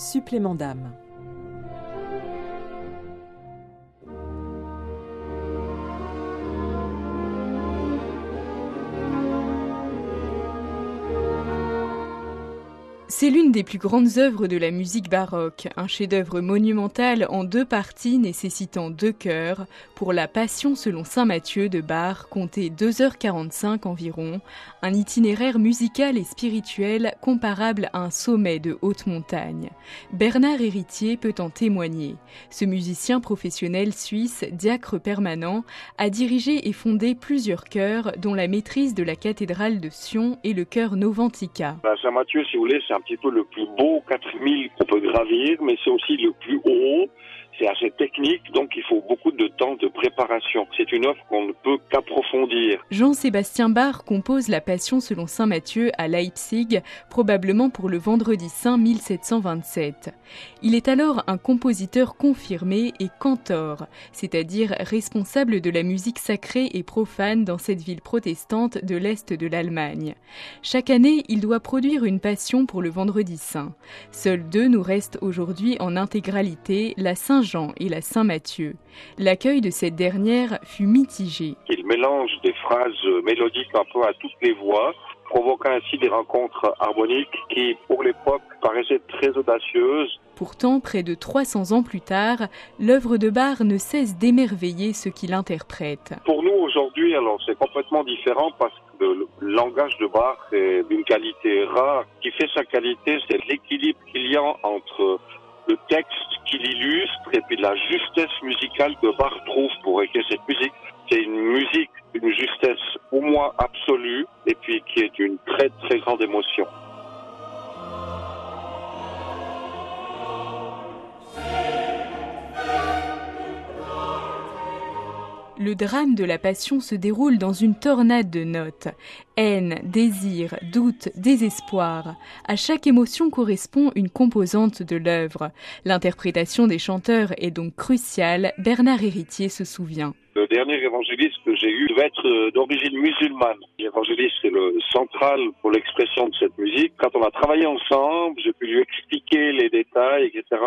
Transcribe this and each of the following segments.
Supplément d'âme. C'est l'une des plus grandes œuvres de la musique baroque, un chef-d'œuvre monumental en deux parties nécessitant deux chœurs pour la Passion selon saint Matthieu de Bach, compté 2h45 environ, un itinéraire musical et spirituel comparable à un sommet de haute montagne. Bernard Héritier peut en témoigner. Ce musicien professionnel suisse, diacre permanent, a dirigé et fondé plusieurs chœurs dont la maîtrise de la cathédrale de Sion et le chœur Noventica. C'est un petit peu le plus beau 4000 qu'on peut gravir, mais c'est aussi le plus haut c'est assez technique, donc il faut beaucoup de temps de préparation. C'est une offre qu'on ne peut qu'approfondir. Jean-Sébastien Bach compose la Passion selon saint Matthieu à Leipzig, probablement pour le vendredi saint 1727. Il est alors un compositeur confirmé et cantor, c'est-à-dire responsable de la musique sacrée et profane dans cette ville protestante de l'Est de l'Allemagne. Chaque année, il doit produire une passion pour le vendredi saint. Seuls deux nous restent aujourd'hui en intégralité, la Saint Jean et la Saint-Matthieu. L'accueil de cette dernière fut mitigé. Il mélange des phrases mélodiques un peu à toutes les voix, provoquant ainsi des rencontres harmoniques qui, pour l'époque, paraissaient très audacieuses. Pourtant, près de 300 ans plus tard, l'œuvre de Bach ne cesse d'émerveiller ceux qui l'interprètent. Pour nous, aujourd'hui, alors c'est complètement différent parce le langage de Bach est d'une qualité rare. Ce qui fait sa qualité, c'est l'équilibre qu'il y a entre le texte qui l'illustre et puis la justesse musicale que Bach trouve pour écrire cette musique. C'est une musique, une justesse au moins absolue et puis qui est d'une très très grande émotion. Le drame de la passion se déroule dans une tornade de notes. Haine, désir, doute, désespoir. À chaque émotion correspond une composante de l'œuvre. L'interprétation des chanteurs est donc cruciale, Bernard Héritier se souvient. Le dernier évangéliste que j'ai eu devait être euh, d'origine musulmane. L'évangéliste est le central pour l'expression de cette musique. Quand on a travaillé ensemble, j'ai pu lui expliquer les détails, etc.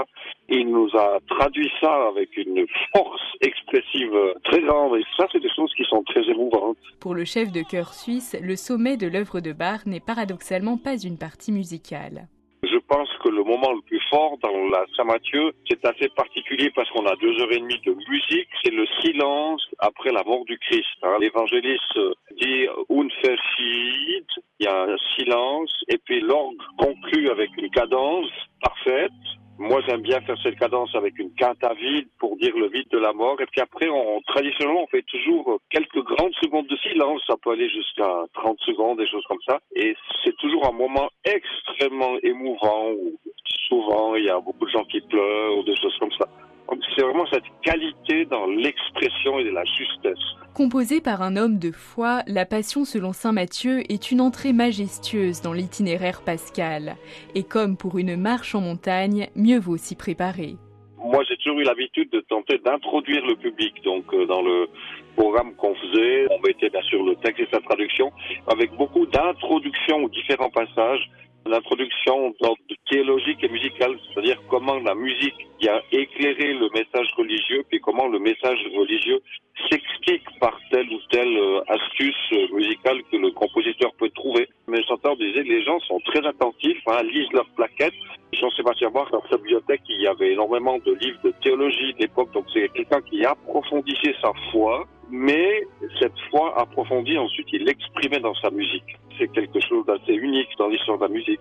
Il nous a traduit ça avec une force expressive très grande. Et ça, c'est des choses qui sont très émouvantes. Pour le chef de chœur suisse, le sommet de l'œuvre de Bach n'est paradoxalement pas une partie musicale. Pense que le moment le plus fort dans la Saint-Matthieu, c'est assez particulier parce qu'on a deux heures et demie de musique. C'est le silence après la mort du Christ. Hein. L'évangéliste dit Unverschid, il y a un silence, et puis l'orgue conclut avec une cadence parfaite. Moi, j'aime bien faire cette cadence avec une quinte à vide pour dire le vide de la mort. Et puis après, on, traditionnellement, on fait toujours quelques grandes secondes de silence. Ça peut aller jusqu'à 30 secondes, des choses comme ça. Et c'est toujours un moment extrêmement émouvant où souvent il y a beaucoup de gens qui pleurent ou des choses comme ça. C'est vraiment cette qualité dans l'expression et la justesse. Composée par un homme de foi, la Passion selon Saint Matthieu est une entrée majestueuse dans l'itinéraire pascal. Et comme pour une marche en montagne, mieux vaut s'y préparer. Moi, j'ai toujours eu l'habitude de tenter d'introduire le public. Donc, euh, dans le programme qu'on faisait, on mettait bien sûr le texte et sa traduction, avec beaucoup d'introductions aux différents passages l'introduction théologique et musicale, c'est-à-dire comment la musique a éclairé le message religieux, puis comment le message religieux s'explique par telle ou telle euh, astuce euh, musicale que le compositeur peut trouver. Mais chanteurs disaient les gens sont très attentifs, hein, lisent leurs plaquettes. Jean-Sébastien Bach, dans sa bibliothèque, il y avait énormément de livres de théologie de l'époque, donc c'est quelqu'un qui approfondissait sa foi, mais cette foi approfondie, ensuite, il l'exprimait dans sa musique. C'est quelque chose d'assez unique dans l'histoire de la musique.